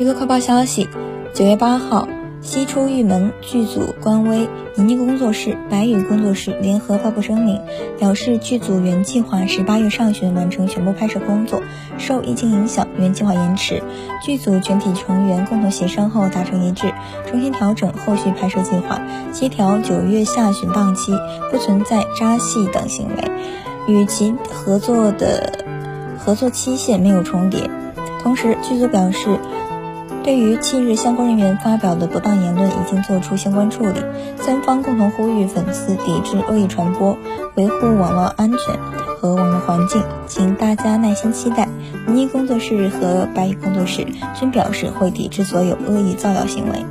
娱乐快报消息：九月八号，西出玉门剧组官微倪妮工作室、白宇工作室联合发布声明，表示剧组原计划是八月上旬完成全部拍摄工作，受疫情影响，原计划延迟。剧组全体成员共同协商后达成一致，重新调整后续拍摄计划，协调九月下旬档期，不存在扎戏等行为，与其合作的合作期限没有重叠。同时，剧组表示。对于近日相关人员发表的不当言论，已经做出相关处理。三方共同呼吁粉丝抵制恶意传播，维护网络安全和网络环境，请大家耐心期待。倪妮工作室和白蚁工作室均表示会抵制所有恶意造谣行为。